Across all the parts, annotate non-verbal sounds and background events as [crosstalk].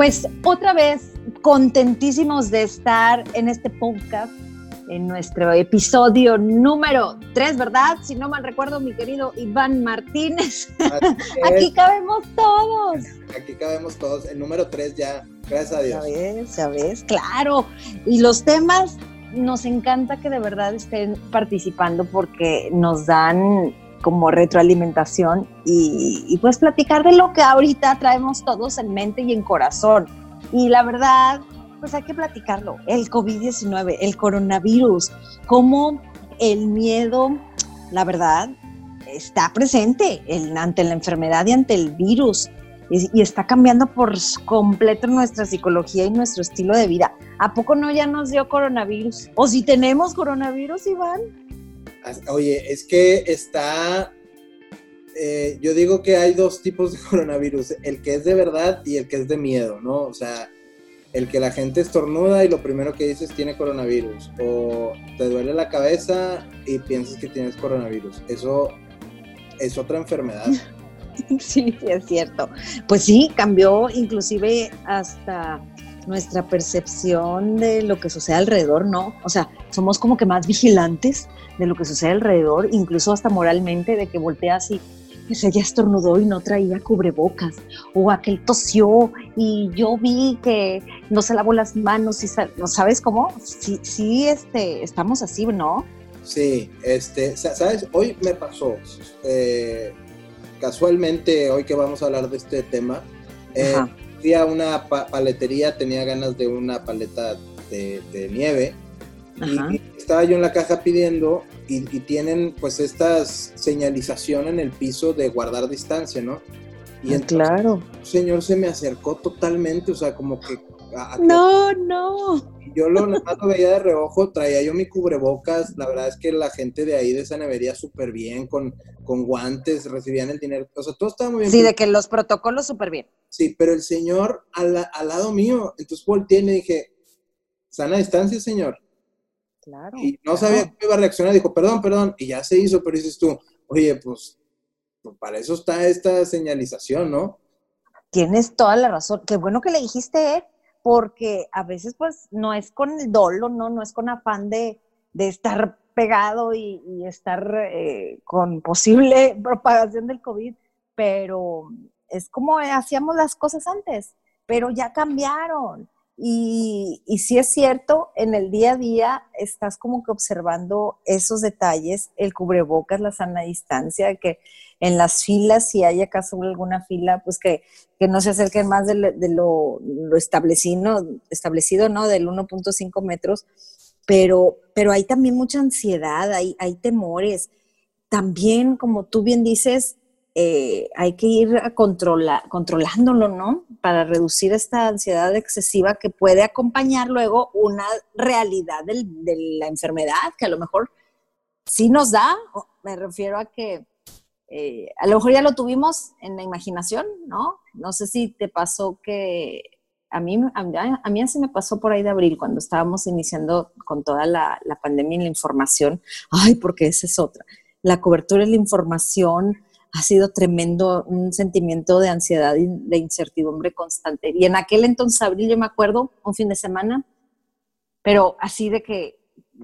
Pues otra vez, contentísimos de estar en este podcast, en nuestro episodio número 3, ¿verdad? Si no mal recuerdo, mi querido Iván Martínez. [laughs] Aquí cabemos todos. Aquí cabemos todos. El número 3 ya, gracias a Dios. Ya ves, claro. Y los temas, nos encanta que de verdad estén participando porque nos dan como retroalimentación y, y, pues platicar de lo que ahorita traemos todos en mente y en corazón. Y la verdad, pues hay que platicarlo. El COVID-19, el coronavirus, cómo el miedo, la verdad, está presente ante la enfermedad y ante el virus. Y, está cambiando por completo nuestra psicología y nuestro estilo de vida. ¿A poco no ya nos dio coronavirus? ¿O si tenemos coronavirus, Iván? Oye, es que está, eh, yo digo que hay dos tipos de [laughs] coronavirus, el que es de verdad y el que es de miedo, ¿no? O sea, el que la gente estornuda y lo primero que dices tiene coronavirus, o te duele la cabeza y piensas que tienes coronavirus. Eso es otra enfermedad. [laughs] Sí, es cierto. Pues sí, cambió inclusive hasta nuestra percepción de lo que sucede alrededor, ¿no? O sea, somos como que más vigilantes de lo que sucede alrededor, incluso hasta moralmente, de que volteas y ese ya estornudó y no traía cubrebocas, o aquel tosió y yo vi que no se lavó las manos y ¿no sabes cómo? Sí, sí, este, estamos así, ¿no? Sí, este, sabes, hoy me pasó, eh, casualmente hoy que vamos a hablar de este tema, eh, fui a una paletería, tenía ganas de una paleta de, nieve y estaba yo en la caja pidiendo y, y, tienen pues estas señalización en el piso de guardar distancia, ¿no? Y ah, claro. El señor se me acercó totalmente, o sea, como que... no, no. Yo lo, lo veía de reojo, traía yo mi cubrebocas, la verdad es que la gente de ahí de esa nevería súper bien, con, con guantes, recibían el dinero, o sea, todo estaba muy bien. Sí, de que los protocolos súper bien. Sí, pero el señor al, al lado mío, entonces volteé y le dije, sana distancia, señor. Claro. Y no sabía cómo iba a reaccionar, dijo, perdón, perdón, y ya se hizo, pero dices tú, oye, pues, pues, para eso está esta señalización, ¿no? Tienes toda la razón. Qué bueno que le dijiste, ¿eh? Porque a veces pues no es con el dolo, no, no es con afán de, de estar pegado y, estar eh, con posible [laughs] propagación del COVID, pero es como hacíamos las cosas antes, pero ya cambiaron. Y, y sí es cierto, en el día a día estás como que observando esos detalles, el cubrebocas, la sana distancia, que en las filas, si hay acaso alguna fila, pues que, no se acerquen más de, lo, establecido, establecido, ¿no? Del 1.5 metros, pero, pero hay también mucha ansiedad, hay, hay temores. También, como tú bien dices, eh, hay que ir a controlándolo, ¿no? Para reducir esta ansiedad excesiva que puede acompañar luego una realidad de la enfermedad, que a lo mejor sí nos da, me refiero a que eh, a lo mejor ya lo tuvimos en la imaginación, ¿no? No sé si te pasó que a mí, a, mí así me pasó por ahí de abril, cuando estábamos iniciando con toda la, pandemia y la información. Ay, porque esa es otra. La cobertura de la información, ha sido tremendo, un sentimiento de ansiedad y de incertidumbre constante. Y en aquel entonces, abril, yo me acuerdo, un fin de semana, pero así de que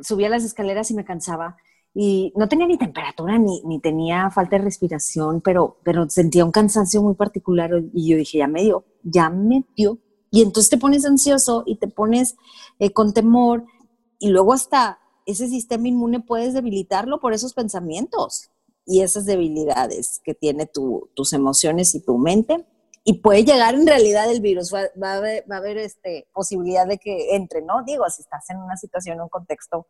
subía las escaleras y me cansaba. Y no tenía ni temperatura ni, ni tenía falta de respiración, pero, pero sentía un cansancio muy particular. Y yo dije, ya me dio, ya me dio. Y entonces te pones ansioso y te pones eh, con temor. Y luego hasta ese sistema inmune puedes debilitarlo por esos pensamientos y esas debilidades que tiene tus emociones y tu mente. Y puede llegar en realidad el virus, va, a haber, va a haber este, posibilidad de que entre, ¿no? Digo, si estás en una situación, un contexto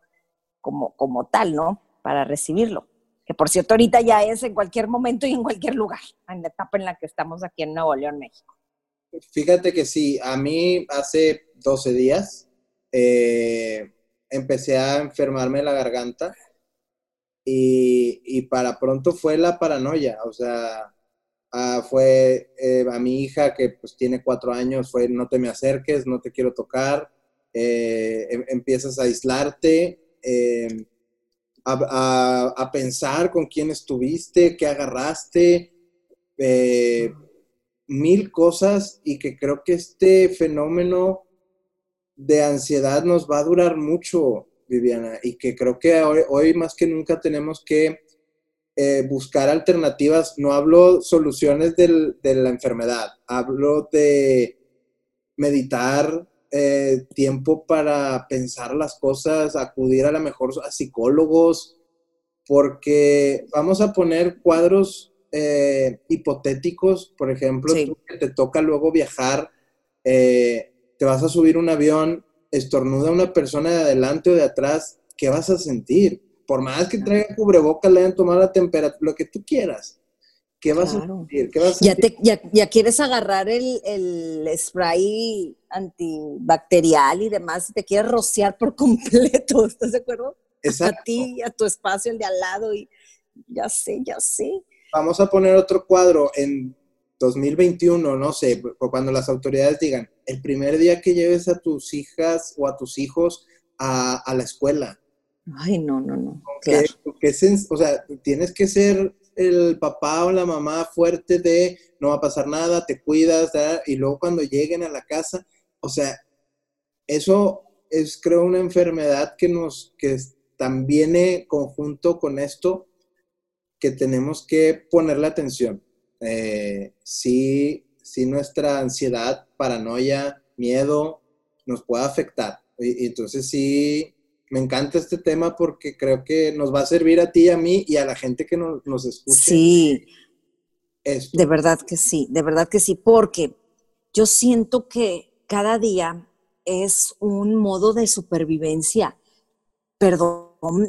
como, como tal, ¿no? Para recibirlo. Que por cierto, ahorita ya es en cualquier momento y en cualquier lugar, en la etapa en la que estamos aquí en Nuevo León, México. Fíjate que sí, a mí hace 12 días eh, empecé a enfermarme la garganta y, para pronto fue la paranoia, o sea, ah, fue eh, a mi hija que pues tiene cuatro años, fue no te me acerques, no te quiero tocar, eh, em, empiezas a aislarte, em, a, pensar con quién estuviste, qué agarraste, eh, mil cosas y que creo que este fenómeno de ansiedad nos va a durar mucho, Viviana, y que creo que hoy, más que nunca tenemos que eh, buscar alternativas. No hablo soluciones de la enfermedad, hablo de meditar, eh, tiempo para pensar las cosas, acudir a lo mejor a psicólogos, porque vamos a poner cuadros eh, hipotéticos, por ejemplo, que te toca luego viajar, eh, te vas a subir un avión, estornuda una persona de adelante o de atrás, ¿qué vas a sentir? Por más que traiga cubrebocas, le hayan tomado la temperatura, lo que tú quieras. ¿Qué vas, a sentir? Ya, quieres agarrar el, el, spray antibacterial y demás, y te quieres rociar por [laughs] completo, ¿estás de acuerdo? A ti, a tu espacio, el de al lado, y ya sé, ya sé. Vamos a poner otro cuadro en 2021, no sé, cuando las autoridades digan, el primer día que lleves a tus hijas o a tus hijos a, la escuela. Ay, no, no, no. Claro. o sea, tienes que ser el papá o la mamá fuerte de no va a pasar nada, te cuidas, y luego cuando lleguen a la casa, o sea, eso es creo una enfermedad que nos, que también viene conjunto con esto, que tenemos que ponerle atención. Eh, si, si nuestra ansiedad, paranoia, miedo nos puede afectar. Y, entonces sí, me encanta este tema porque creo que nos va a servir a ti, a mí y a la gente que nos, nos escucha. Sí, de verdad que sí, de verdad que sí, porque yo siento que cada día es un modo de supervivencia, perdón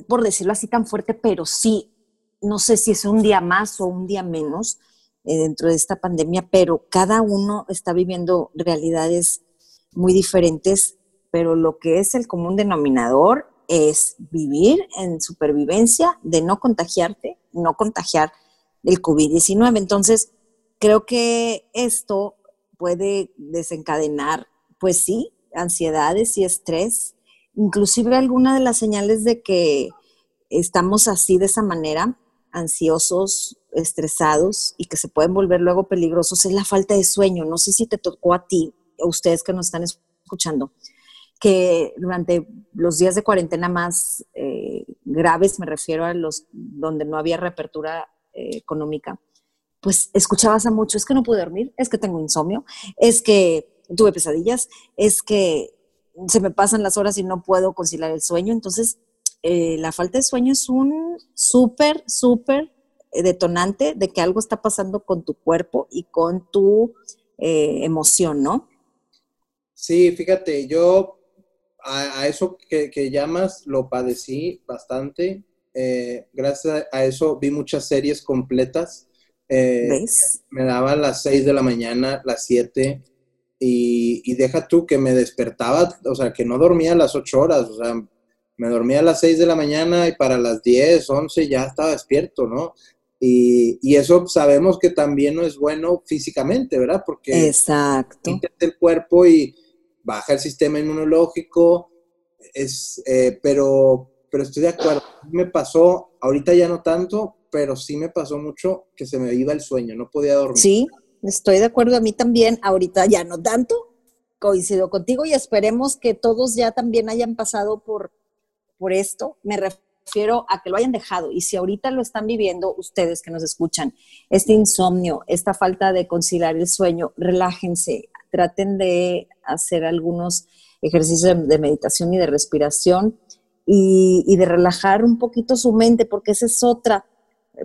por decirlo así tan fuerte, pero sí, no sé si es un día más o un día menos dentro de esta pandemia, pero cada uno está viviendo realidades muy diferentes pero lo que es el común denominador es vivir en supervivencia de no contagiarte, no contagiar el COVID-19. Entonces, creo que esto puede desencadenar, pues sí, ansiedades y estrés, inclusive alguna de las señales de que estamos así de esa manera, ansiosos, estresados y que se pueden volver luego peligrosos es la falta de sueño. No sé si te tocó a ti, a ustedes que nos están escuchando, que durante los días de cuarentena más eh, graves, me refiero a los donde no había reapertura eh, económica, pues escuchabas a mucho, es que no pude dormir, es que tengo insomnio, es que tuve pesadillas, es que se me pasan las horas y no puedo conciliar el sueño. Entonces, eh, la falta de sueño es un súper, súper detonante de que algo está pasando con tu cuerpo y con tu emoción, ¿no? Sí, fíjate, yo a, eso que, llamas lo padecí bastante. Eh, gracias a eso vi muchas series completas. Eh, me daba las 6 de la mañana, las 7, y, deja tú que me despertaba, o sea, que no dormía las 8 horas, o sea, me dormía a las 6 de la mañana y para las 10, 11 ya estaba despierto, ¿no? Y, y, eso sabemos que también no es bueno físicamente, ¿verdad? Porque Exacto. el cuerpo y, baja el sistema inmunológico, es, eh, pero, pero estoy de acuerdo. Me pasó, ahorita ya no tanto, pero sí me pasó mucho que se me iba el sueño, no podía dormir. Sí, estoy de acuerdo a mí también, ahorita ya no tanto, coincido contigo y esperemos que todos ya también hayan pasado por, por esto. Me refiero a que lo hayan dejado y si ahorita lo están viviendo ustedes que nos escuchan, este insomnio, esta falta de conciliar el sueño, relájense, traten de hacer algunos ejercicios de, meditación y de respiración y, de relajar un poquito su mente, porque esa es otra,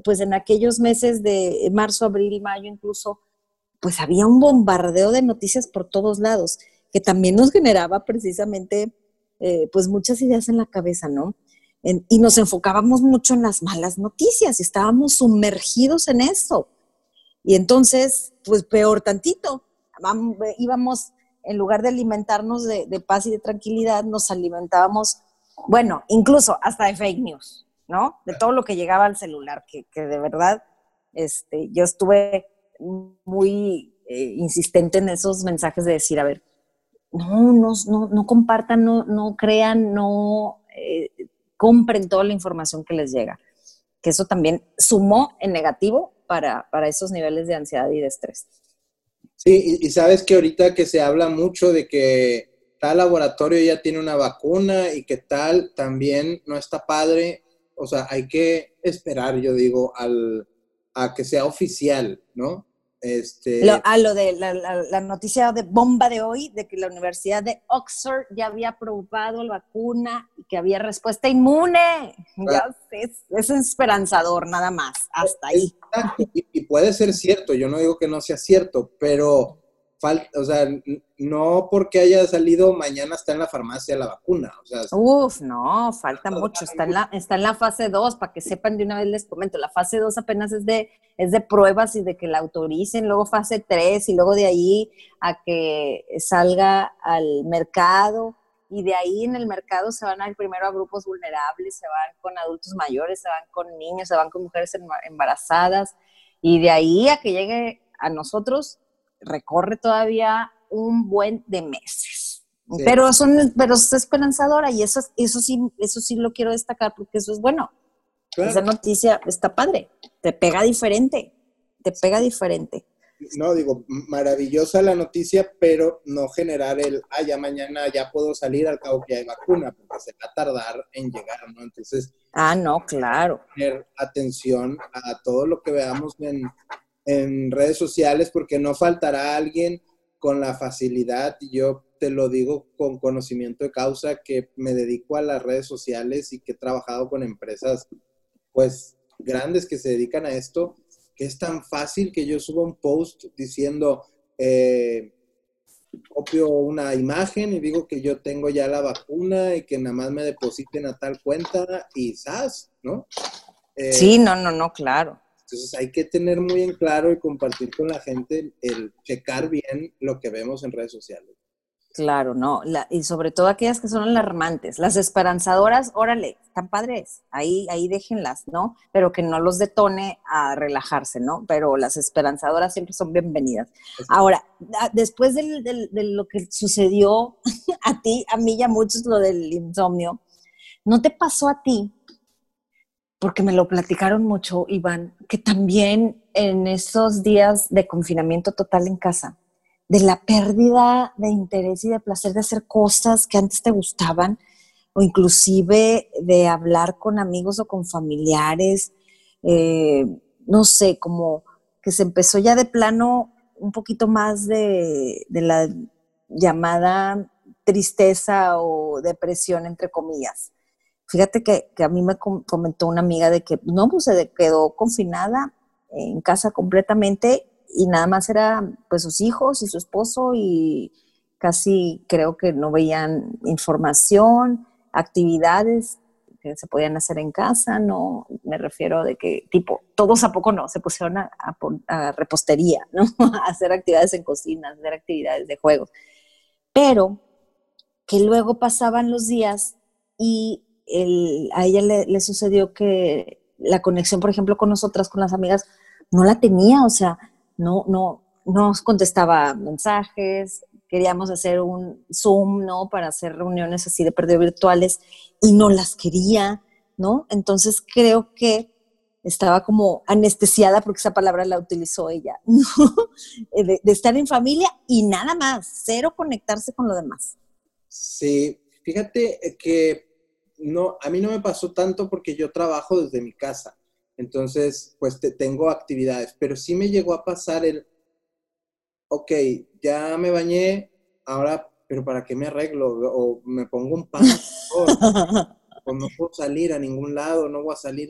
pues en aquellos meses de marzo, abril, mayo incluso, pues había un bombardeo de noticias por todos lados, que también nos generaba precisamente eh, pues muchas ideas en la cabeza, ¿no? y nos enfocábamos mucho en las malas noticias, estábamos sumergidos en eso. Y entonces, pues peor tantito, íbamos, en lugar de alimentarnos de, paz y de tranquilidad, nos alimentábamos, bueno, incluso hasta de fake news, ¿no? De todo lo que llegaba al celular, que, de verdad, este, yo estuve muy eh, insistente en esos mensajes de decir, a ver, no, no, no, compartan, no, no crean, no eh, compren toda la información que les llega. Que eso también sumó en negativo para, para esos niveles de ansiedad y de estrés. Sí, y, sabes que ahorita que se habla mucho de que tal laboratorio ya tiene una vacuna y que tal también no está padre, o sea, hay que esperar, yo digo, al, a que sea oficial, ¿no? Este... a ah, lo de la, noticia de bomba de hoy, de que la Universidad de Oxford ya había aprobado la vacuna y que había respuesta inmune. Ya es, es, esperanzador, nada más, hasta ahí. y, puede ser cierto, yo no digo que no sea cierto, pero o sea, no porque haya salido mañana está en la farmacia la vacuna. O sea, Uf, no, falta mucho. Está en la, está en la fase 2, para que sepan de una vez les comento. La fase 2 apenas es de, es de pruebas y de que la autoricen, luego fase 3 y luego de ahí a que salga al mercado y de ahí en el mercado se van a ir primero a grupos vulnerables, se van con adultos mayores, se van con niños, se van con mujeres embarazadas y de ahí a que llegue a nosotros recorre todavía un buen de meses. Pero, son, pero es esperanzadora y eso, eso, sí, eso sí lo quiero destacar porque eso es bueno. Esa noticia está padre, te pega diferente, te pega diferente. No, digo, maravillosa la noticia, pero no generar el, ah, ya mañana ya puedo salir al cabo que hay vacuna, porque se va a tardar en llegar, ¿no? Entonces. Ah, no, claro. Tener atención a todo lo que veamos en, en redes sociales porque no faltará alguien con la facilidad, y yo te lo digo con conocimiento de causa, que me dedico a las redes sociales y que he trabajado con empresas pues grandes que se dedican a esto, que es tan fácil que yo suba un post diciendo, eh, copio una imagen y digo que yo tengo ya la vacuna y que nada más me depositen a tal cuenta y ¡zas! ¿no? sí, no, no, no, claro. Entonces hay que tener muy en claro y compartir con la gente el checar bien lo que vemos en redes sociales. Claro, no, y sobre todo aquellas que son alarmantes, las esperanzadoras, órale, están padres, ahí, ahí déjenlas, ¿no? Pero que no los detone a relajarse, ¿no? Pero las esperanzadoras siempre son bienvenidas. Ahora, después de lo que sucedió [laughs] a ti, a mí y a muchos lo del insomnio, ¿no te pasó a ti porque me lo platicaron mucho, Iván, que también en esos días de confinamiento total en casa, de la pérdida de interés y de placer de hacer cosas que antes te gustaban, o inclusive de hablar con amigos o con familiares, eh, no sé, como que se empezó ya de plano un poquito más de, de la llamada tristeza o depresión, entre comillas. Fíjate que, a mí me comentó una amiga de que no, pues se quedó confinada en casa completamente y nada más era pues sus hijos y su esposo y casi creo que no veían información, actividades que se podían hacer en casa, no me refiero de que tipo, todos a poco no, se pusieron a, repostería, [laughs] ¿no? a hacer actividades en cocina, hacer actividades de juegos. Pero que luego pasaban los días y a ella le, sucedió que la conexión, por ejemplo, con nosotras, con las amigas, no la tenía, o sea, no, no, nos contestaba mensajes, queríamos hacer un Zoom, ¿no? Para hacer reuniones así de perdido virtuales y no las quería, ¿no? Entonces creo que estaba como anestesiada, porque esa palabra la utilizó ella, [laughs] de, de, estar en familia y nada más, cero conectarse con lo demás. Sí, fíjate que no, a mí no me pasó tanto porque yo trabajo desde mi casa. Entonces, pues te, tengo actividades, pero sí me llegó a pasar el, ok, ya me bañé, ahora, pero ¿para qué me arreglo? O me pongo un pan, [laughs] o, no puedo salir a ningún lado, no voy a salir.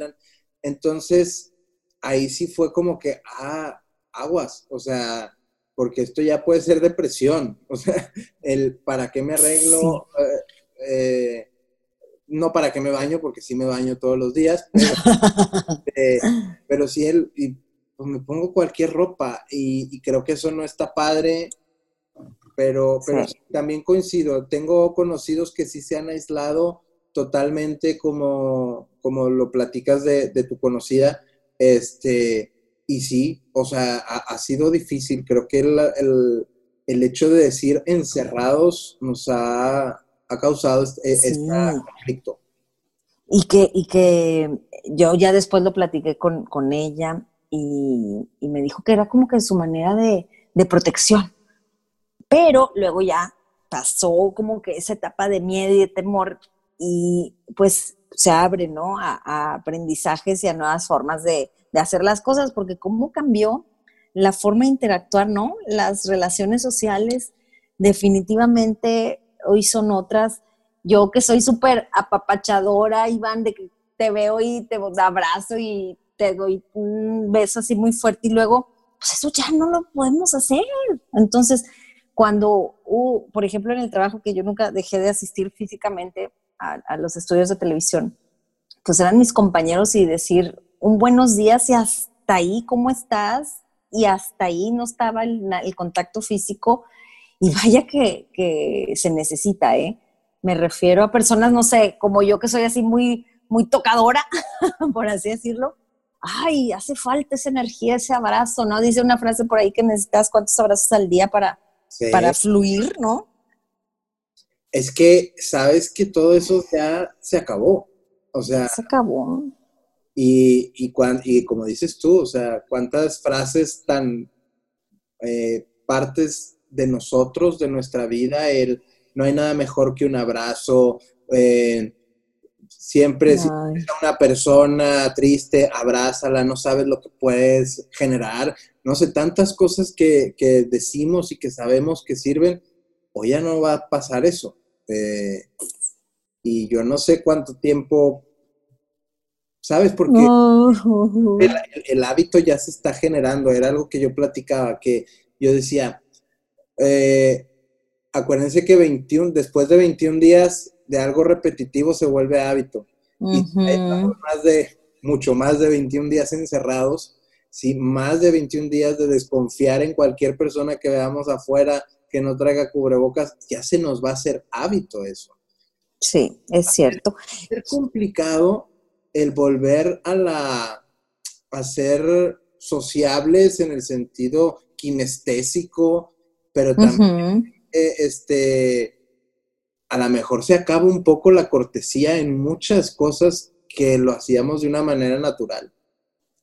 Entonces, ahí sí fue como que, ah, aguas, o sea, porque esto ya puede ser depresión, [laughs] o sea, el ¿para qué me arreglo? Eh, eh, no para que me baño, porque sí me baño todos los días, pero, [laughs] sí él, y, pues me pongo cualquier ropa y, creo que eso no está padre, pero, pero también coincido, tengo conocidos que sí se han aislado totalmente como, como lo platicas de, tu conocida, este, y sí, o sea, ha, sido difícil, creo que el, el hecho de decir encerrados nos ha ha causado este, este conflicto. Y que, y que yo ya después lo platiqué con, ella y, me dijo que era como que su manera de, de protección. Pero luego ya pasó como que esa etapa de miedo y de temor y pues se abre, ¿no? A, aprendizajes y a nuevas formas de, de, hacer las cosas, porque cómo cambió la forma de interactuar, ¿no? Las relaciones sociales definitivamente hoy son otras. Yo que soy súper apapachadora, Iván, de que te veo y te abrazo y te doy un beso así muy fuerte y luego, pues eso ya no lo podemos hacer. Entonces, cuando, uh, por ejemplo, en el trabajo que yo nunca dejé de asistir físicamente a, los estudios de televisión, pues eran mis compañeros y decir un buenos días y hasta ahí, ¿cómo estás? Y hasta ahí no estaba el, contacto físico y vaya que, que, se necesita, ¿eh? Me refiero a personas, no sé, como yo que soy así muy, muy tocadora, [laughs] por así decirlo. Ay, hace falta esa energía, ese abrazo, ¿no? Dice una frase por ahí que necesitas cuántos abrazos al día para, para fluir, ¿no? Es que sabes que todo eso ya se acabó. O sea. Se acabó. Y, y, y como dices tú, o sea, cuántas frases tan eh, partes de nosotros, de nuestra vida, el no hay nada mejor que un abrazo, eh, siempre si una persona triste, abrázala, no sabes lo que puedes generar, no sé, tantas cosas que, decimos y que sabemos que sirven, o ya no va a pasar eso. Eh, y yo no sé cuánto tiempo, ¿sabes? Porque el, hábito ya se está generando, era algo que yo platicaba, que yo decía, eh, acuérdense que 21, después de 21 días de algo repetitivo se vuelve hábito. Y más de, mucho más de 21 días encerrados, ¿sí? más de 21 días de desconfiar en cualquier persona que veamos afuera que no traiga cubrebocas, ya se nos va a hacer hábito eso. Sí, es cierto. Es complicado el volver a la a ser sociables en el sentido kinestésico, pero también eh, este a lo mejor se acaba un poco la cortesía en muchas cosas que lo hacíamos de una manera natural.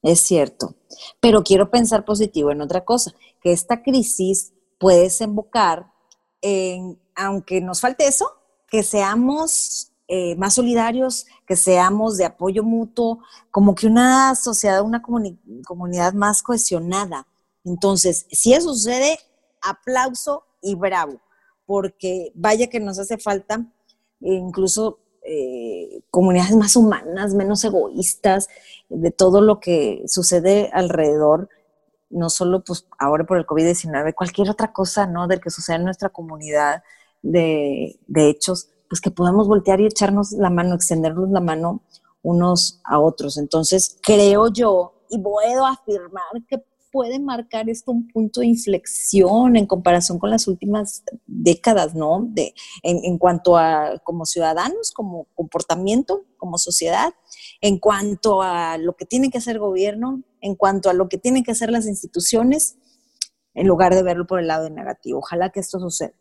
Es cierto, pero quiero pensar positivo en otra cosa, que esta crisis puede desembocar en, aunque nos falte eso, que seamos eh, más solidarios, que seamos de apoyo mutuo, como que una sociedad, una comunidad más cohesionada. Entonces, si eso sucede, aplauso y bravo porque vaya que nos hace falta incluso eh, comunidades más humanas, menos egoístas, de todo lo que sucede alrededor, no solo pues ahora por el COVID-19, cualquier otra cosa, ¿no? Del que sucede en nuestra comunidad de, de hechos, pues que podamos voltear y echarnos la mano, extendernos la mano unos a otros. Entonces, creo yo, y puedo afirmar que puede marcar esto un punto de inflexión en comparación con las últimas décadas, ¿no? De, en, cuanto a como ciudadanos, como comportamiento, como sociedad, en cuanto a lo que tiene que hacer el gobierno, en cuanto a lo que tienen que hacer las instituciones, en lugar de verlo por el lado negativo. Ojalá que esto suceda.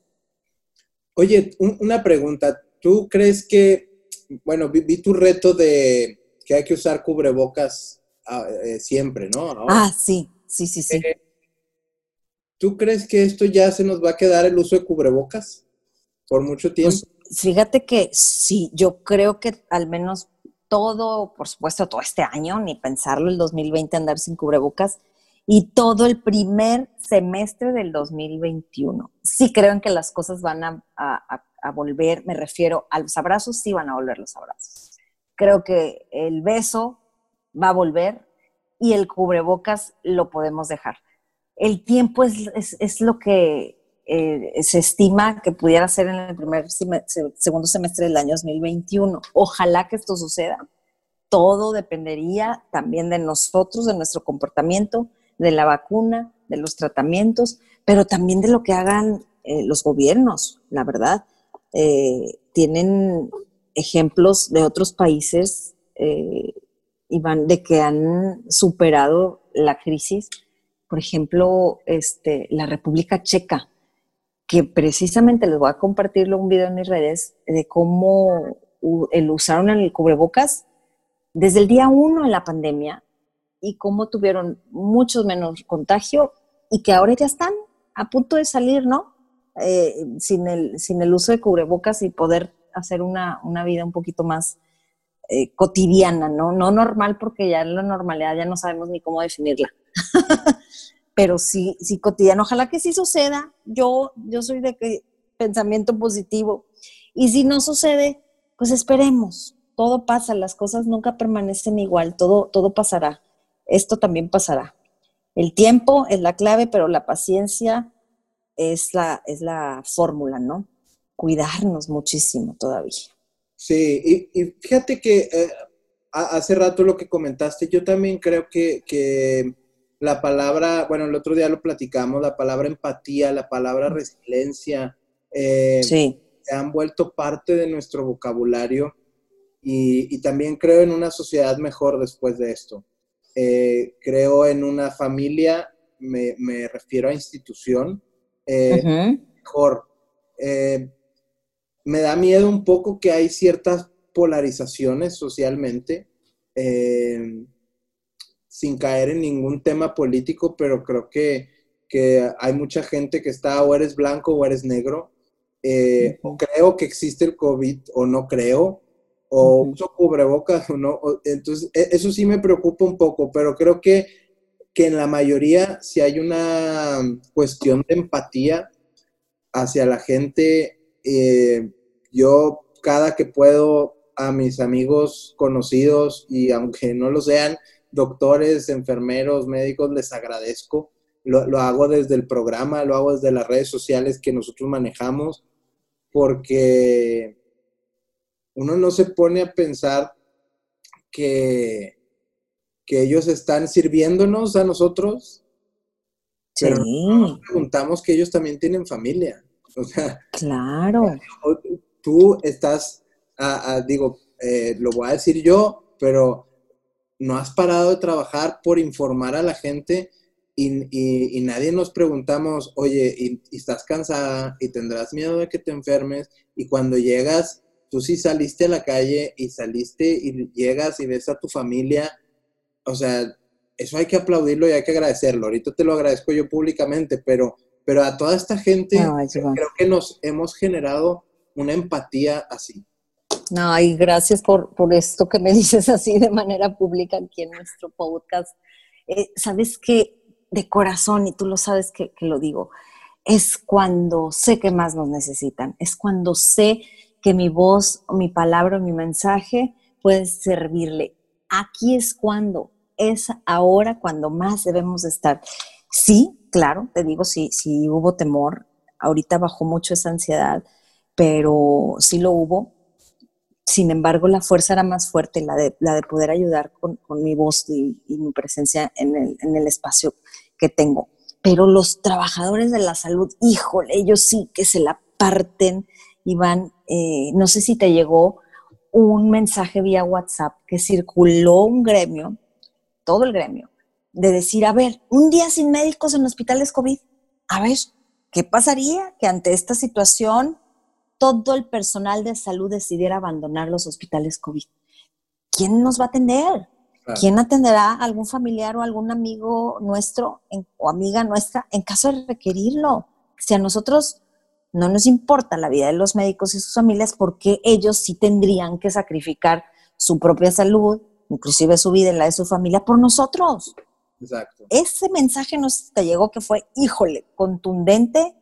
Oye, una pregunta. ¿Tú crees que, bueno, vi, tu reto de que hay que usar cubrebocas ah, eh, siempre, ¿no? Ah, sí, sí, sí, sí. Eh, ¿Tú crees que esto ya se nos va a quedar el uso de cubrebocas por mucho pues, tiempo? fíjate que sí, yo creo que al menos todo, por supuesto, todo este año, ni pensarlo, el 2020 andar sin cubrebocas, y todo el primer semestre del 2021. Sí creo en que las cosas van a, a, volver, me refiero a los abrazos, sí van a volver los abrazos. Creo que el beso va a volver, y el cubrebocas lo podemos dejar. El tiempo es, lo que eh, se estima que pudiera ser en el primer segundo semestre del año 2021. Ojalá que esto suceda. Todo dependería también de nosotros, de nuestro comportamiento, de la vacuna, de los tratamientos, pero también de lo que hagan eh, los gobiernos, la verdad. Eh, tienen ejemplos de otros países Iván, de que han superado la crisis. Por ejemplo, este, la República Checa, que precisamente les voy a compartirlo un video en mis redes de cómo el usaron el cubrebocas desde el día uno en la pandemia y cómo tuvieron mucho menos contagio y que ahora ya están a punto de salir, ¿no? Eh, sin, el, sin el uso de cubrebocas y poder hacer una, una vida un poquito más eh, cotidiana, ¿no? No normal porque ya en la normalidad ya no sabemos ni cómo definirla. [laughs] Pero sí, sí cotidiano. Ojalá que sí suceda. Yo, yo soy de que pensamiento positivo. Y si no sucede, pues esperemos. Todo pasa, las cosas nunca permanecen igual, todo, todo pasará. Esto también pasará. El tiempo es la clave, pero la paciencia es la, es la fórmula, ¿no? Cuidarnos muchísimo todavía. Sí, y, fíjate que eh, hace rato lo que comentaste, yo también creo que, la palabra, bueno, el otro día lo platicamos, la palabra empatía, la palabra resiliencia, eh, se han vuelto parte de nuestro vocabulario y, también creo en una sociedad mejor después de esto. Eh, creo en una familia, me, refiero a institución, mejor. Eh, me da miedo un poco que hay ciertas polarizaciones socialmente, sin caer en ningún tema político, pero creo que, que, hay mucha gente que está o eres blanco o eres negro. o creo que existe el COVID o no creo, o uso cubrebocas o no. Entonces, e, eso sí me preocupa un poco, pero creo que, que en la mayoría, si hay una cuestión de empatía hacia la gente, eh, yo cada que puedo a mis amigos conocidos y aunque no lo sean, doctores, enfermeros, médicos, les agradezco. Lo, lo, hago desde el programa, lo hago desde las redes sociales que nosotros manejamos, porque uno no se pone a pensar que, que ellos están sirviéndonos a nosotros, pero nos preguntamos que ellos también tienen familia. O sea, claro. Tú estás, digo, eh, lo voy a decir yo, pero no has parado de trabajar por informar a la gente y, nadie nos preguntamos, oye, y, estás cansada y tendrás miedo de que te enfermes y cuando llegas tú sí saliste a la calle y saliste y llegas y ves a tu familia, o sea, eso hay que aplaudirlo y hay que agradecerlo. Ahorita te lo agradezco yo públicamente, pero, pero a toda esta gente creo que nos hemos generado una empatía así. No, y gracias por, por esto que me [laughs] dices así de manera pública aquí en nuestro podcast. Eh, sabes que de corazón, y tú lo sabes que, que lo digo, es cuando sé que más nos necesitan, es cuando sé que mi voz, mi palabra, mi mensaje puede servirle. Aquí es cuando, es ahora cuando más debemos estar. Sí, claro, te digo, sí, sí hubo temor, ahorita bajó mucho esa ansiedad, pero sí lo hubo. Sin embargo, la fuerza era más fuerte, la de, la de poder ayudar con, mi voz y, mi presencia en el, en el espacio que tengo. Pero los trabajadores de la salud, híjole, ellos sí que se la parten Iván, eh, no sé si te llegó un mensaje vía WhatsApp que circuló un gremio, todo el gremio, de decir, a ver, un día sin médicos en hospitales COVID, a ver, ¿qué pasaría que ante esta situación todo el personal de salud decidiera abandonar los hospitales COVID? ¿Quién nos va a atender? ¿Quién atenderá a algún familiar o algún amigo nuestro o amiga nuestra en caso de requerirlo? Si a nosotros no nos importa la vida de los médicos y sus familias porque ellos sí tendrían que sacrificar su propia salud, inclusive su vida y la de su familia, por nosotros. Exacto. Ese mensaje nos te llegó que fue, híjole, contundente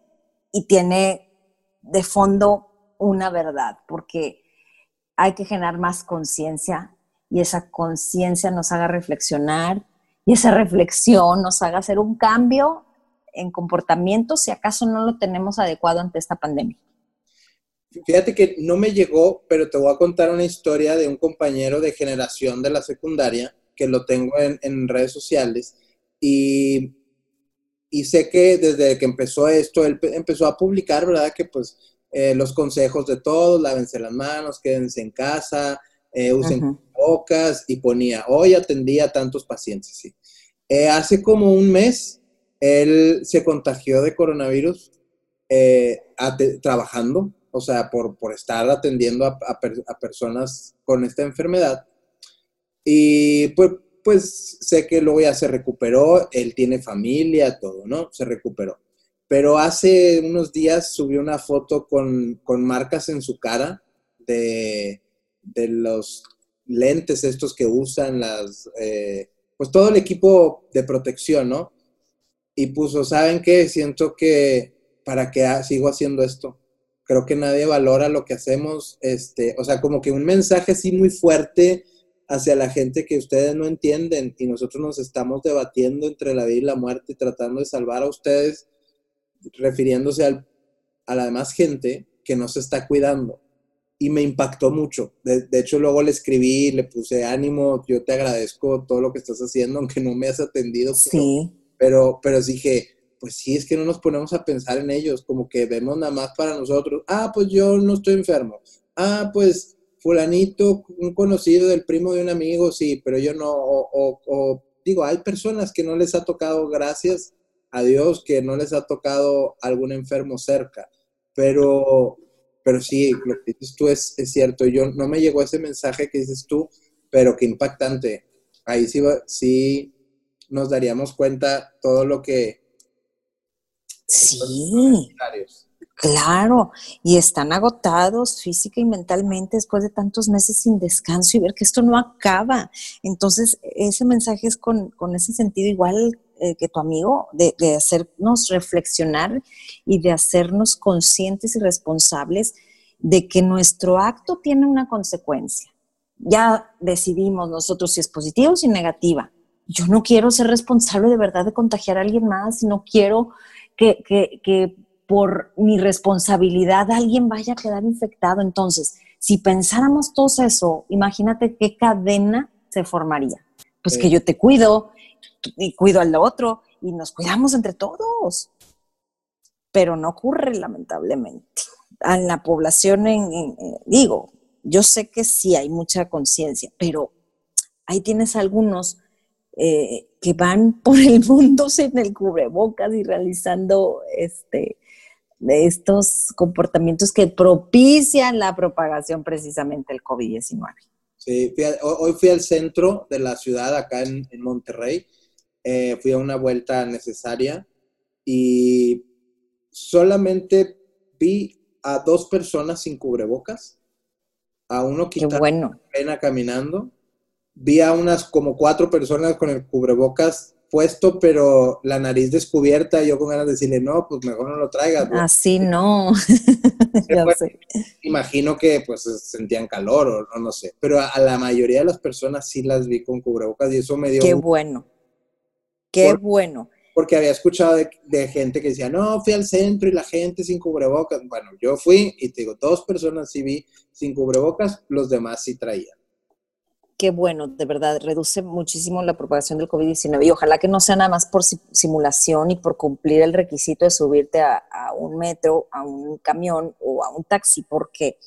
y tiene de fondo una verdad, porque hay que generar más conciencia y esa conciencia nos haga reflexionar y esa reflexión nos haga hacer un cambio en comportamiento si acaso no lo tenemos adecuado ante esta pandemia. Fíjate que no me llegó, pero te voy a contar una historia de un compañero de generación de la secundaria que lo tengo en, redes sociales y, y, sé que desde que empezó esto, él empezó a publicar, ¿verdad? Que pues eh, los consejos de todos, lávense las manos, quédense en casa, eh, usen bocas y ponía, hoy atendía a tantos pacientes, sí. Eh, hace como un mes él se contagió de coronavirus eh, trabajando, o sea, por, estar atendiendo a, personas con esta enfermedad. Y pues, pues sé que luego ya se recuperó, él tiene familia, todo, ¿no? Se recuperó. pero hace unos días subió una foto con, marcas en su cara de, los lentes estos que usan las, eh, pues todo el equipo de protección, ¿no? Y puso, ¿saben qué? Siento que para qué sigo haciendo esto. Creo que nadie valora lo que hacemos, este, o sea, como que un mensaje así muy fuerte hacia la gente que ustedes no entienden y nosotros nos estamos debatiendo entre la vida y la muerte tratando de salvar a ustedes, refiriéndose a la demás gente que no se está cuidando. Y me impactó mucho. De, hecho, luego le escribí, le puse ánimo, yo te agradezco todo lo que estás haciendo, aunque no me has atendido. Sí. Pero, pero dije, pues sí, es que no nos ponemos a pensar en ellos, como que vemos nada más para nosotros. Ah, pues yo no estoy enfermo. Ah, pues fulanito, un conocido del primo de un amigo, sí, pero yo no, o, digo, hay personas que no les ha tocado, gracias a Dios, que no les ha tocado algún enfermo cerca, pero, pero sí, lo que dices tú es, cierto, yo no me llegó ese mensaje que dices tú, pero qué impactante. Ahí sí, sí nos daríamos cuenta todo lo que... Sí. Claro, y están agotados física y mentalmente después de tantos meses sin descanso y ver que esto no acaba. Entonces, ese mensaje es con, ese sentido igual eh, que tu amigo, de, hacernos reflexionar y de hacernos conscientes y responsables de que nuestro acto tiene una consecuencia. Ya decidimos nosotros si es positiva o si negativa. Yo no quiero ser responsable de verdad de contagiar a alguien más, no quiero que, que por mi responsabilidad alguien vaya a quedar infectado. Entonces, si pensáramos todo eso, imagínate qué cadena se formaría. Pues que yo te cuido y cuido al otro y nos cuidamos entre todos. Pero no ocurre lamentablemente. En la población, en, digo, yo sé que sí hay mucha conciencia, pero ahí tienes algunos eh, que van por el mundo [laughs] sin el cubrebocas y realizando este, estos comportamientos que propician la propagación precisamente del COVID-19. Sí, hoy fui al centro de la ciudad, acá en, Monterrey, eh, fui a una vuelta necesaria y solamente vi a dos personas sin cubrebocas, a uno que bueno. pena caminando, vi a unas como cuatro personas con el cubrebocas puesto, pero la nariz descubierta, yo con ganas de decirle, no, pues mejor no lo traigas. Así no. [laughs] Imagino que pues sentían calor o no, sé, pero a, la mayoría de las personas sí las vi con cubrebocas y eso me dio... Qué bueno, qué bueno. Porque había escuchado de, de, gente que decía, no, fui al centro y la gente sin cubrebocas. Bueno, yo fui y te digo, dos personas sí vi sin cubrebocas, los demás sí traían qué bueno, de verdad, reduce muchísimo la propagación del COVID-19 y ojalá que no sea nada más por simulación y por cumplir el requisito de subirte a, un metro, a un camión o a un taxi, porque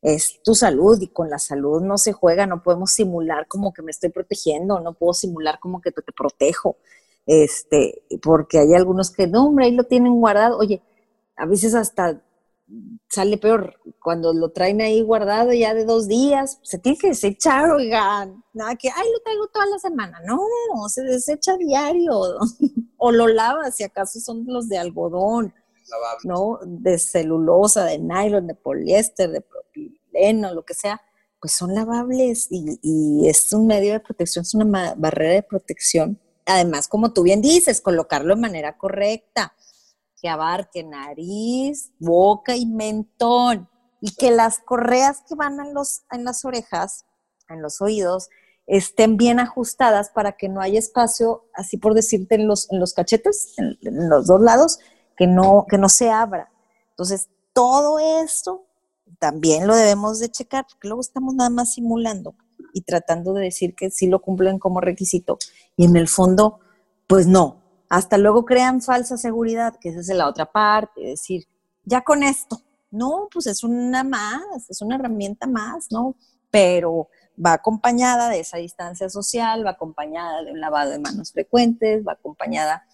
es tu salud y con la salud no se juega, no podemos simular como que me estoy protegiendo, no puedo simular como que te, te protejo, este, porque hay algunos que, no, hombre, ahí lo tienen guardado, oye, a veces hasta sale peor. Cuando lo traen ahí guardado ya de dos días, se tiene que desechar, oigan, nada que, ay, lo traigo toda la semana, no, se desecha diario, [laughs] o lo lava si acaso son los de algodón, ¿no? De celulosa, de nylon, de poliéster, de propileno, lo que sea, pues son lavables y, y es un medio de protección, es una barrera de protección. Además, como tú bien dices, colocarlo de manera correcta que abarque nariz, boca y mentón. Y que las correas que van en, los, en las orejas, en los oídos, estén bien ajustadas para que no haya espacio, así por decirte, en los, en los cachetes, en, los dos lados, que no, que no se abra. Entonces, todo esto también lo debemos de checar, porque luego estamos nada más simulando y tratando de decir que sí lo cumplen como requisito. Y en el fondo, pues no, hasta luego crean falsa seguridad, que esa es la otra parte, decir, ya con esto, no, pues es una más, es una herramienta más, ¿no? Pero va acompañada de esa distancia social, va acompañada de un lavado de manos frecuentes, va acompañada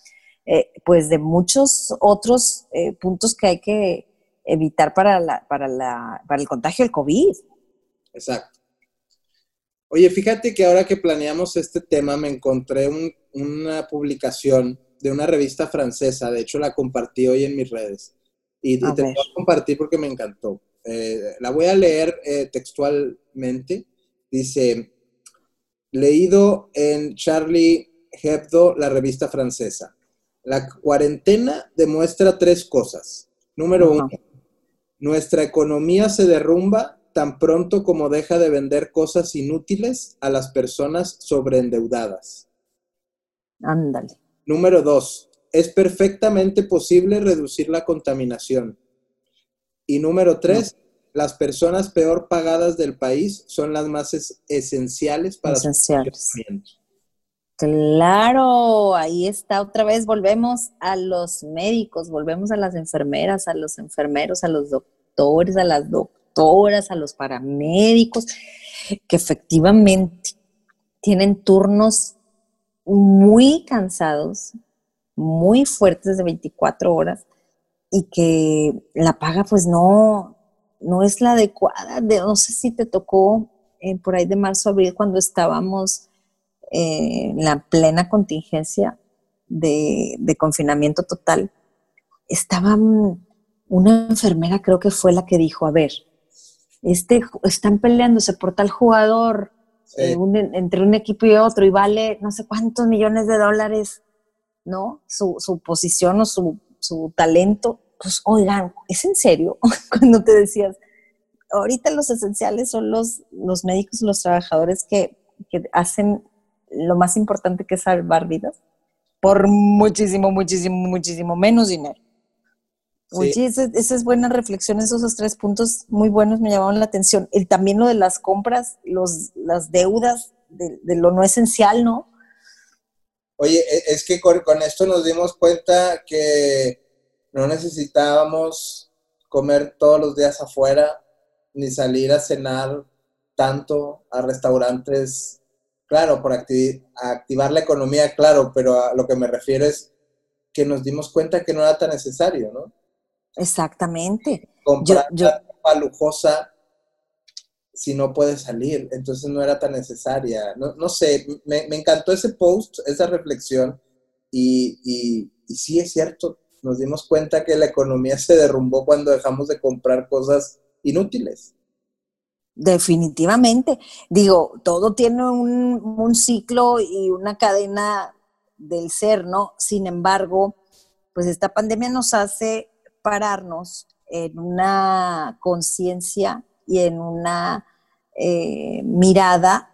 eh, pues de muchos otros eh, puntos que hay que evitar para, la, para, la, para el contagio del COVID. Exacto. Oye, fíjate que ahora que planeamos este tema me encontré una publicación de una revista francesa, de hecho la compartí hoy en mis redes. Y, te voy a compartir porque me encantó. Eh, la voy a leer eh, textualmente. Dice, leído en Charlie Hebdo, la revista francesa. La cuarentena demuestra tres cosas. Número uno, nuestra economía se derrumba tan pronto como deja de vender cosas inútiles a las personas sobreendeudadas. Ándale. Número dos, es perfectamente posible reducir la contaminación. Y número tres, las personas peor pagadas del país son las más esenciales para esenciales. Claro, ahí está otra vez, volvemos a los médicos, volvemos a las enfermeras, a los enfermeros, a los doctores, a las doctoras, a los paramédicos, que efectivamente tienen turnos muy cansados, muy fuertes de 24 horas y que la paga pues no, no es la adecuada. De, no sé si te tocó eh, por ahí de marzo, abril, cuando estábamos eh, en la plena contingencia de, confinamiento total. Estaba una enfermera, creo que fue la que dijo, a ver, este, están peleándose por tal jugador eh, entre un equipo y otro y vale no sé cuántos millones de dólares, ¿no? Su, su posición o su, su talento pues oigan, ¿es en serio? [laughs] Cuando te decías, ahorita los esenciales son los, los médicos, los trabajadores que, hacen lo más importante que es salvar vidas por muchísimo, muchísimo, muchísimo menos dinero. Oye, esa, es buena reflexión, esos tres puntos muy buenos me llamaron la atención. El, también lo de las compras, los, las deudas de, lo no esencial, ¿no? Oye, e, es que con, esto nos dimos cuenta que no necesitábamos comer todos los días afuera, ni salir a cenar tanto a restaurantes, claro, por activar la economía, claro, pero a lo que me refiero es que nos dimos cuenta que no era tan necesario, ¿no? Exactamente. Comprar yo, ropa lujosa si no puedes salir, entonces no era tan necesaria. No, sé, me, encantó ese post, esa reflexión, y, y, y sí es cierto, nos dimos cuenta que la economía se derrumbó cuando dejamos de comprar cosas inútiles. Definitivamente. Digo, todo tiene un, ciclo y una cadena del ser, ¿no? Sin embargo, pues esta pandemia nos hace pararnos en una conciencia y en una eh, mirada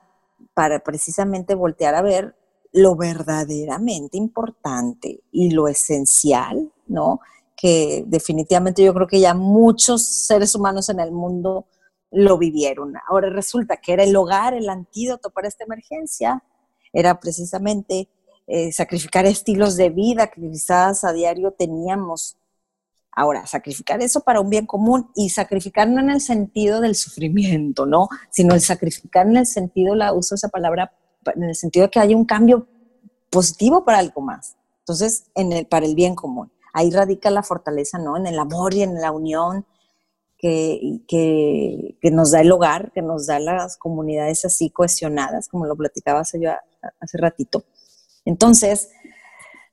para precisamente voltear a ver lo verdaderamente importante y lo esencial ¿no? Que definitivamente yo creo que ya muchos seres humanos en el mundo lo vivieron. Ahora resulta que era el hogar, el antídoto para esta emergencia, era precisamente eh, sacrificar estilos de vida que quizás a diario teníamos. Ahora, sacrificar eso para un bien común y sacrificar no en el sentido del sufrimiento, ¿no? Sino el sacrificar en el sentido, la uso esa palabra, en el sentido de que haya un cambio positivo para algo más. Entonces, en para el bien común ahí radica la fortaleza, ¿no? En el amor y en la unión que, que, nos da el hogar, que nos da las comunidades así cohesionadas, como lo platicaba hace, yo hace ratito. Entonces,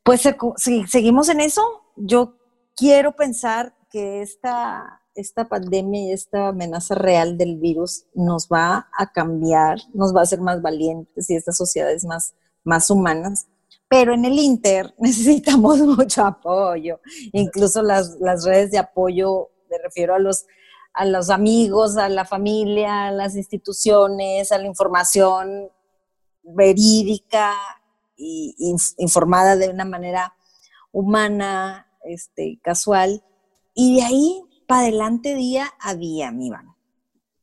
pues si seguimos en eso, yo quiero pensar que esta, esta pandemia y esta amenaza real del virus nos va a cambiar, nos va a hacer más valientes y estas sociedades más, más humanas. Pero en el Inter [laughs] necesitamos mucho apoyo, incluso las, redes de apoyo, me refiero a los, a los amigos, a la familia, a las instituciones, a la información verídica y informada de una manera humana, este, casual, y de ahí para adelante día a día, mi Iván.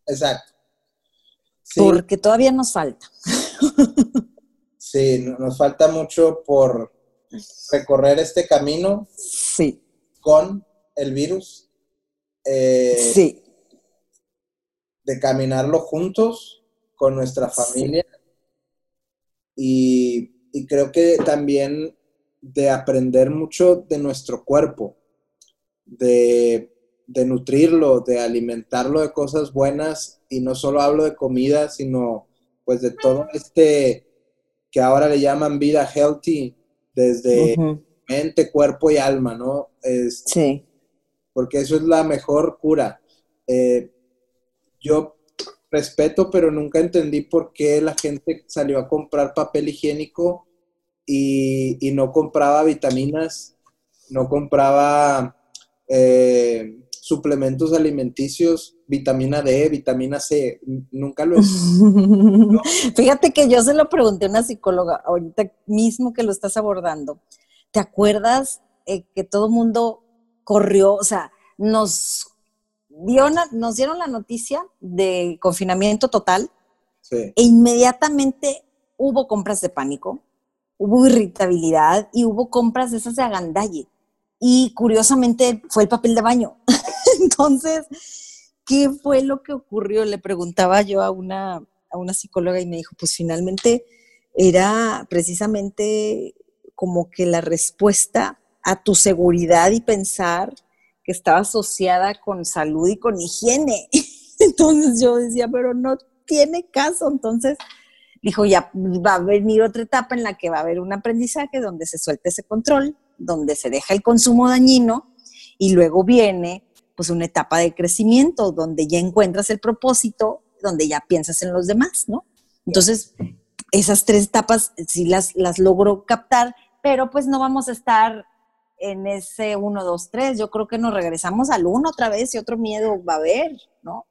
Exacto. Porque todavía nos falta. [laughs] Sí, nos falta mucho por recorrer este camino. Sí. Con el virus. Eh, sí. De caminarlo juntos con nuestra familia. Y, creo que también de aprender mucho de nuestro cuerpo, de, de, nutrirlo, de alimentarlo de cosas buenas, y no solo hablo de comida, sino pues de todo este que ahora le llaman vida healthy, desde mente, cuerpo y alma, ¿no? sí. Porque eso es la mejor cura. Eh, yo respeto, pero nunca entendí por qué la gente salió a comprar papel higiénico y, no compraba vitaminas, no compraba eh, suplementos alimenticios, vitamina D, vitamina C, nunca lo he [laughs] Fíjate que yo se lo pregunté a una psicóloga ahorita mismo que lo estás abordando. ¿Te acuerdas eh, que todo el mundo corrió, o sea, nos nos dieron la noticia de confinamiento total e inmediatamente hubo compras de pánico, hubo irritabilidad y hubo compras de esas de agandalle. Y curiosamente fue el papel de baño. [laughs] Entonces, ¿qué fue lo que ocurrió? Le preguntaba yo a una, a una psicóloga y me dijo, pues finalmente era precisamente como que la respuesta a tu seguridad y pensar que estaba asociada con salud y con higiene. [laughs] Entonces yo decía, pero no tiene caso. Entonces dijo, ya va a venir otra etapa en la que va a haber un aprendizaje donde se suelte ese control, donde se deja el consumo dañino y luego viene pues una etapa de crecimiento donde ya encuentras el propósito, donde ya piensas en los demás, ¿no? Entonces, esas tres etapas sí las, las logro captar, pero pues no vamos a estar en ese 1, 2, 3. Yo creo que nos regresamos al 1 otra vez y otro miedo va a haber, ¿no?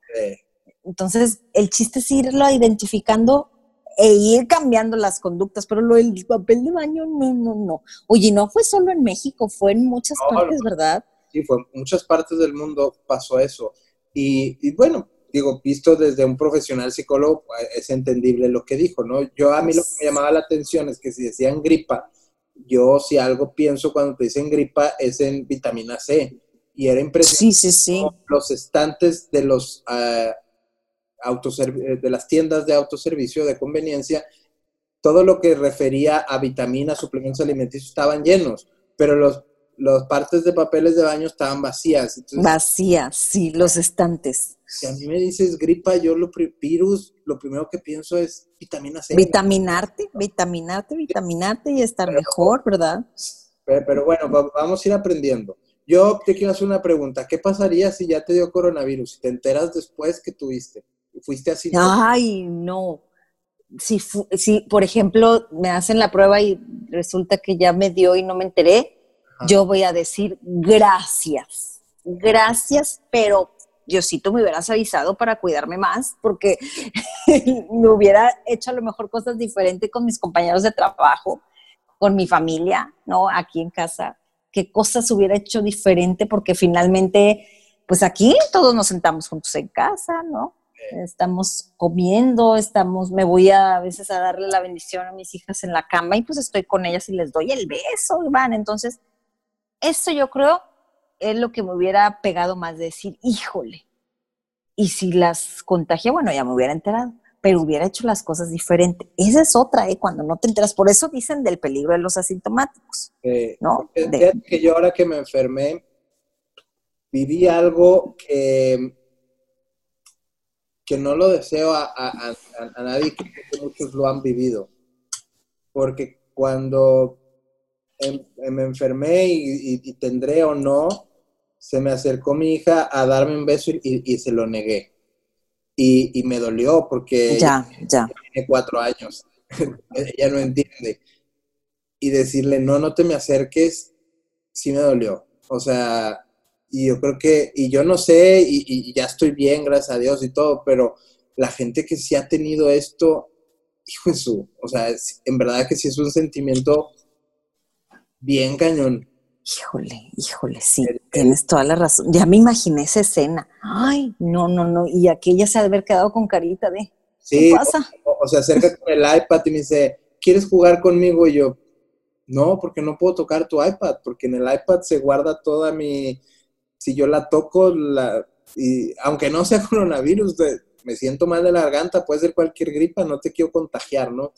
Entonces, el chiste es irlo identificando e ir cambiando las conductas, pero lo del papel de baño, no, no, no. Oye, no fue solo en México, fue en muchas partes, ¿verdad? Sí, fue en muchas partes del mundo pasó eso. Y, y, bueno, digo, visto desde un profesional psicólogo, es entendible lo que dijo, ¿no? Yo a mí lo que me llamaba la atención es que si decían gripa, yo si algo pienso cuando te dicen gripa es en vitamina C. Y era impresionante. Sí, sí, sí. Los estantes de los uh, de las tiendas de autoservicio de conveniencia, todo lo que refería a vitaminas, suplementos alimenticios estaban llenos, pero los las partes de papeles de baño estaban vacías. vacías, sí, los estantes. Si a mí me dices gripa, yo lo virus, lo primero que pienso es vitamina C. Vitaminarte, vitaminarte, vitaminarte y estar mejor, ¿verdad? Pero, bueno, vamos a ir aprendiendo. Yo te quiero hacer una pregunta. ¿Qué pasaría si ya te dio coronavirus y te enteras después que tuviste? ¿Fuiste así? Ay, no. Si, si, por ejemplo, me hacen la prueba y resulta que ya me dio y no me enteré, yo voy a decir gracias, gracias, pero Diosito me hubieras avisado para cuidarme más, porque [laughs] me hubiera hecho a lo mejor cosas diferentes con mis compañeros de trabajo, con mi familia, ¿no? Aquí en casa. ¿Qué cosas hubiera hecho diferente? Porque finalmente, pues aquí todos nos sentamos juntos en casa, ¿no? Estamos comiendo, estamos, me voy a, a veces a darle la bendición a mis hijas en la cama y pues estoy con ellas y les doy el beso, Iván. Entonces, eso yo creo es lo que me hubiera pegado más de decir, híjole, y si las contagié, bueno, ya me hubiera enterado, pero hubiera hecho las cosas diferente. Esa es otra, ¿eh? Cuando no te enteras. Por eso dicen del peligro de los asintomáticos, ¿no? que yo ahora que me enfermé, viví algo que, que no lo deseo a, a nadie, que muchos lo han vivido. Porque cuando Em, me enfermé y, tendré o no, se me acercó mi hija a darme un beso y, se lo negué. Y, me dolió porque ya, ya. tiene cuatro años. [laughs] ella no entiende. Y decirle, no, no te me acerques, sí me dolió. O sea, y yo creo que, y yo no sé, y, y, ya estoy bien, gracias a Dios y todo, pero la gente que sí ha tenido esto, hijo de su, o sea, en verdad que sí es un sentimiento bien cañón. Híjole, híjole, sí, tienes toda la razón. Ya me imaginé esa escena. Ay, no, no, no. Y aquella se ha de haber quedado con carita de. ¿Qué pasa? O, se acerca con el iPad y me dice, ¿quieres jugar conmigo? Y yo, no, porque no puedo tocar tu iPad, porque en el iPad se guarda toda mi. Si yo la toco, la. Y aunque no sea [laughs] coronavirus, me siento mal de la garganta, puede ser cualquier gripa, no te quiero contagiar, ¿no?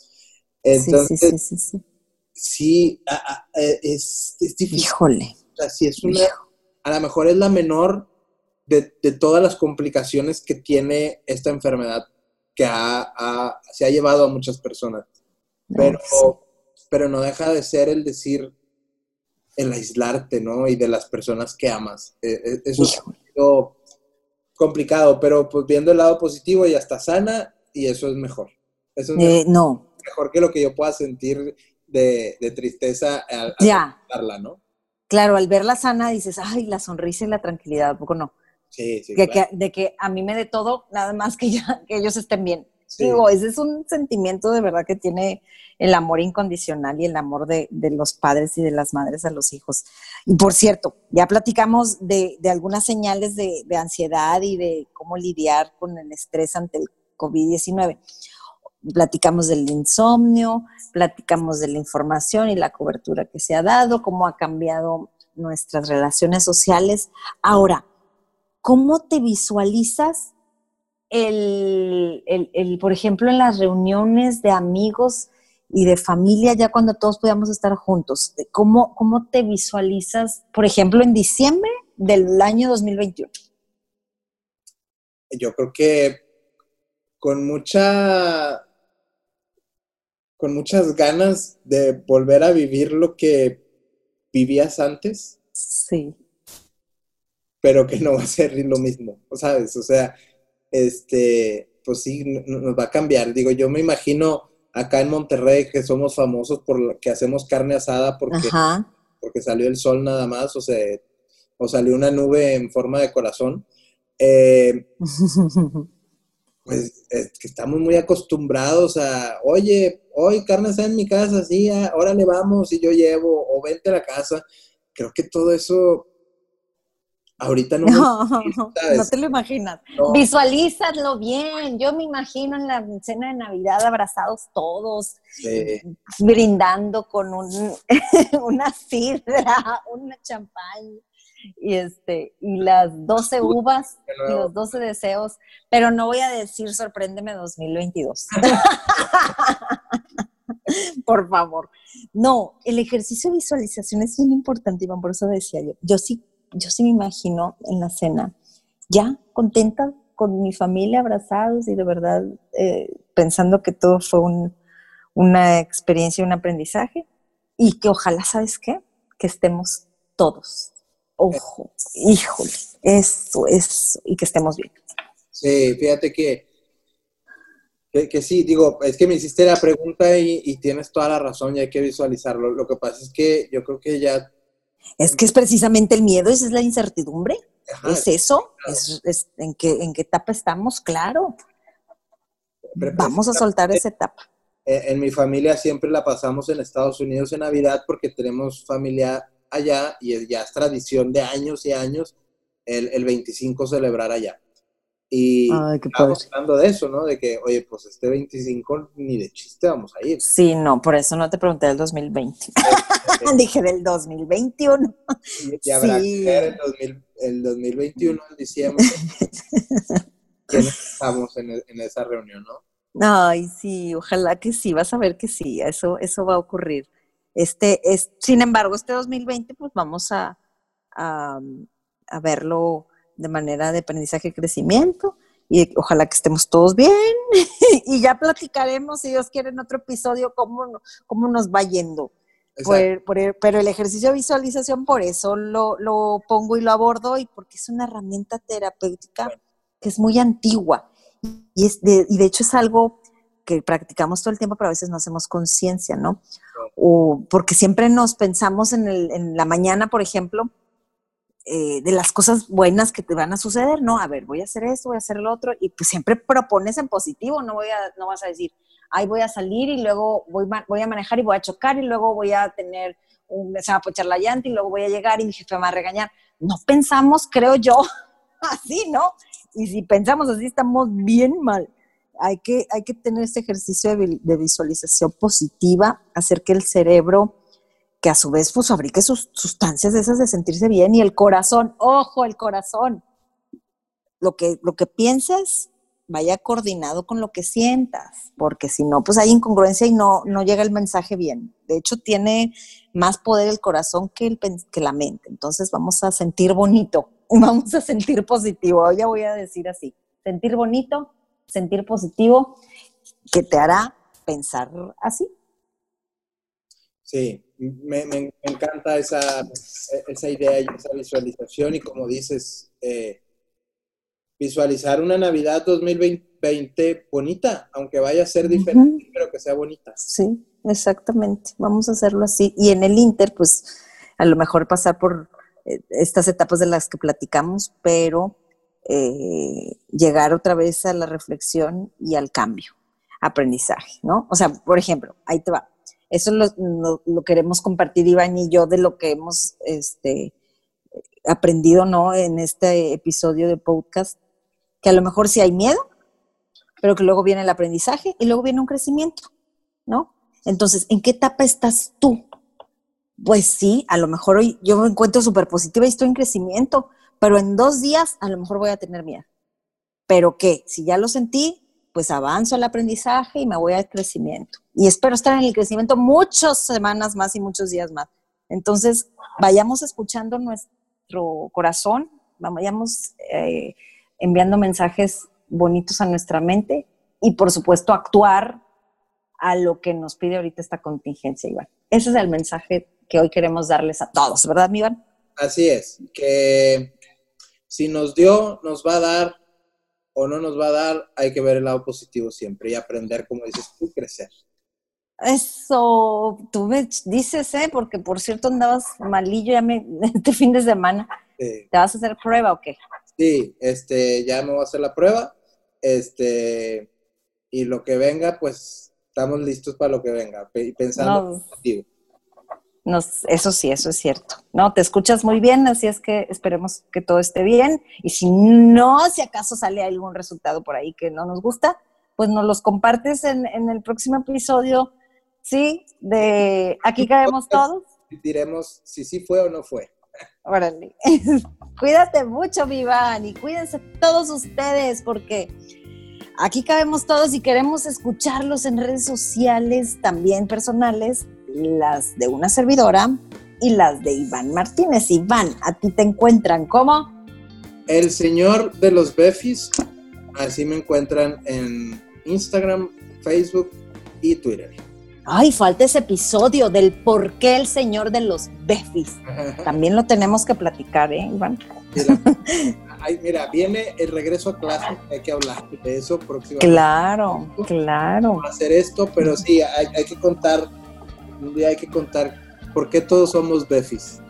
Entonces, sí, sí, sí, sí, eh, es, difícil. Híjole. O sea, es una, a lo mejor es la menor de, todas las complicaciones que tiene esta enfermedad que se ha llevado a muchas personas. Pero, pero no deja de ser el decir, el aislarte, ¿no? Y de las personas que amas. E, e, eso es complicado, pero pues viendo el lado positivo, ya está sana y eso es mejor. Eso es eh, no. mejor que lo que yo pueda sentir de, tristeza al, al ¿no? Claro, al verla sana dices, ay, la sonrisa y la tranquilidad, ¿a poco no? Sí, sí. de que a mí me dé todo, nada más que, ya, que ellos estén bien. Digo, ese es un sentimiento de verdad que tiene el amor incondicional y el amor de, los padres y de las madres a los hijos. Y por cierto, ya platicamos de, algunas señales de, de, ansiedad y de cómo lidiar con el estrés ante el COVID-19. Platicamos del insomnio, platicamos de la información y la cobertura que se ha dado, cómo ha cambiado nuestras relaciones sociales. Ahora, ¿cómo te visualizas el, el, por ejemplo, en las reuniones de amigos y de familia, ya cuando todos podíamos estar juntos, ¿cómo, cómo te visualizas, por ejemplo, en diciembre del año 2021? Yo creo que con mucha con muchas ganas de volver a vivir lo que vivías antes. Sí. Pero que no va a ser lo mismo, ¿sabes? O sea, este, pues sí, nos va a cambiar. Digo, yo me imagino acá en Monterrey que somos famosos por que hacemos carne asada porque, porque salió el sol nada más, o sea, o salió una nube en forma de corazón. [laughs] Eh, pues es que estamos muy acostumbrados a, oye, hoy carne asada en mi casa, sí, ahora le vamos y yo llevo, o vente a la casa. Creo que todo eso Ahorita no. No, [laughs] no te lo imaginas. Visualízalo bien. Yo me imagino en la cena de Navidad abrazados todos, brindando con un, [laughs] una sidra, [laughs] una champán y este y las 12 uvas y los 12 deseos, pero no voy a decir sorpréndeme 2022. por favor. No, el ejercicio de visualización es muy importante, Iván, por eso decía yo. Yo sí yo sí me imagino en la cena, ya contenta con mi familia, abrazados y de verdad eh, pensando que todo fue una experiencia un aprendizaje y que ojalá, ¿sabes qué? Que estemos todos. Ojo, híjole, eso, eso, y que estemos bien. Sí, fíjate que, que, sí, digo, es que me hiciste la pregunta y, y, tienes toda la razón y hay que visualizarlo. Lo que pasa es que yo creo que ya es que es precisamente el miedo, esa es la incertidumbre. es eso, es, en, qué, en qué etapa estamos, claro. Vamos a soltar esa etapa. En, mi familia siempre la pasamos en Estados Unidos en Navidad porque tenemos familia allá y ya es tradición de años y años el, el 25 celebrar allá. Y estamos hablando de eso, ¿no? De que, oye, pues este 25 ni de chiste vamos a ir. Sí, no, por eso no te pregunté del 2020. [laughs] Dije del 2021. Y, habrá que ver el, 2021, en diciembre, [laughs] estamos en, en, esa reunión, ¿no? Ay, sí, ojalá que sí, vas a ver que sí, eso, eso va a ocurrir. Este, es, sin embargo, este 2020, pues vamos a, a, a verlo de manera de aprendizaje y crecimiento. Y ojalá que estemos todos bien. [laughs] y ya platicaremos, si Dios quiere, en otro episodio, cómo, cómo nos va yendo. Pero el ejercicio de visualización, por eso lo, lo, pongo y lo abordo, y porque es una herramienta terapéutica que es muy antigua. Y, es de, y de hecho es algo que practicamos todo el tiempo, pero a veces no hacemos conciencia, ¿no? O porque siempre nos pensamos en, el, en la mañana, por ejemplo, eh, de las cosas buenas que te van a suceder, ¿no? A ver, voy a hacer esto, voy a hacer lo otro, y pues siempre propones en positivo, no, voy a, no vas a decir, ay, voy a salir y luego voy, a manejar y voy a chocar y luego voy a tener, un, se va a pochar la llanta y luego voy a llegar y mi jefe me va a regañar. No pensamos, creo yo, [laughs] así, ¿no? Y si pensamos así, estamos bien mal. Hay que, hay que tener ese ejercicio de visualización positiva, hacer que el cerebro que a su vez pues fabrique sus sustancias esas de sentirse bien y el corazón, ojo, el corazón. Lo que, lo que pienses vaya coordinado con lo que sientas, porque si no, pues hay incongruencia y no, no llega el mensaje bien. De hecho, tiene más poder el corazón que, el, que la mente. Entonces vamos a sentir bonito, [laughs] vamos a sentir positivo. Ya voy a decir así, sentir bonito, sentir positivo, que te hará pensar así. Sí, me, encanta esa, esa, idea y esa visualización y como dices, eh, visualizar una Navidad 2020 bonita, aunque vaya a ser diferente, pero que sea bonita. Sí, exactamente. Vamos a hacerlo así. Y en el Inter, pues a lo mejor pasar por eh, estas etapas de las que platicamos, pero eh, llegar otra vez a la reflexión y al cambio, aprendizaje, ¿no? O sea, por ejemplo, ahí te va eso lo, queremos compartir Iván y yo de lo que hemos este, aprendido ¿no? en este episodio de podcast, que a lo mejor sí hay miedo, pero que luego viene el aprendizaje y luego viene un crecimiento, ¿no? Entonces, ¿en qué etapa estás tú? Pues sí, a lo mejor hoy yo me encuentro súper positiva y estoy en crecimiento, pero en dos días a lo mejor voy a tener miedo. ¿Pero qué? Si ya lo sentí, pues avanzo al aprendizaje y me voy al crecimiento. Y espero estar en el crecimiento muchas semanas más y muchos días más. Entonces, vayamos escuchando nuestro corazón, vayamos eh, enviando mensajes bonitos a nuestra mente y, por supuesto, actuar a lo que nos pide ahorita esta contingencia, Iván. Ese es el mensaje que hoy queremos darles a todos, ¿verdad, Iván? Así es, que si nos dio, nos va a dar o no nos va a dar, hay que ver el lado positivo siempre y aprender, como dices tú, crecer. Eso, tú me dices, ¿eh? Porque por cierto andabas malillo ya me, [laughs] este fin de semana. ¿Te vas a hacer prueba o qué? Sí, este, ya me voy a hacer la prueba. Este, y lo que venga, pues estamos listos para lo que venga, pensando positivo eso sí, eso es cierto. No, te escuchas muy bien, así es que esperemos que todo esté bien. Y si no, si acaso sale algún resultado por ahí que no nos gusta, pues nos los compartes en, el próximo episodio, ¿sí? De Aquí caemos todos. Diremos si sí fue o no fue. Órale. [laughs] Cuídate mucho, Vivan, y cuídense todos ustedes, porque aquí cabemos todos y queremos escucharlos en redes sociales, también personales las de una servidora y las de Iván Martínez. Iván, a ti te encuentran como el señor de los Befis. Así me encuentran en Instagram, Facebook y Twitter. Ay, falta ese episodio del por qué el señor de los Befis. También lo tenemos que platicar, ¿eh, Iván? Mira, [laughs] mira, viene el regreso a clase, hay que hablar de eso próximamente. Claro, claro. Hacer esto, pero sí, hay, hay que contar un día hay que contar por qué todos somos Befis.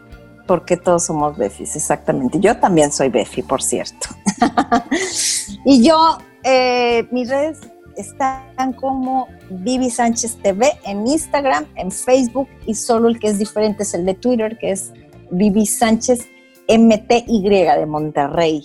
¿Por qué todos somos Befis? Exactamente. Yo también soy Befi, por cierto. [laughs] y yo, eh, mis redes están como Vivi Sánchez TV en Instagram, en Facebook y solo el que es diferente es el de Twitter, que es Vivi Sánchez MTY de Monterrey.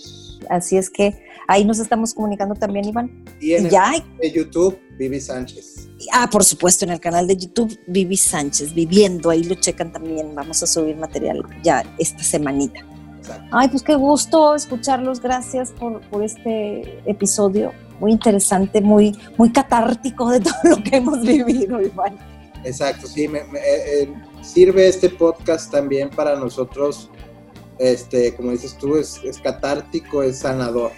Así es que ahí nos estamos comunicando también, Iván. Y en ya de YouTube, Vivi Sánchez. Ah, por supuesto, en el canal de YouTube, Vivi Sánchez, viviendo, ahí lo checan también. Vamos a subir material ya esta semanita. Ay, pues qué gusto escucharlos. Gracias por, este episodio muy interesante, muy, muy catártico de todo lo que hemos vivido, Iván. Exacto, sí, me, eh, eh, sirve este podcast también para nosotros, este, como dices tú, es, es catártico, es sanador.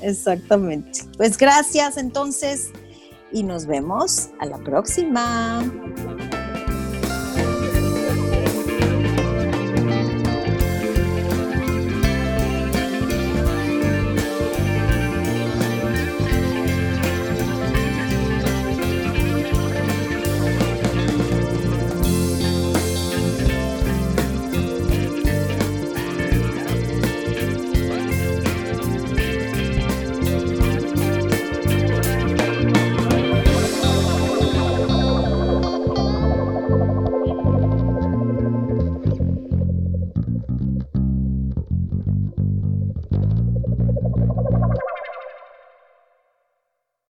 Exactamente. Pues gracias entonces y nos vemos a la próxima.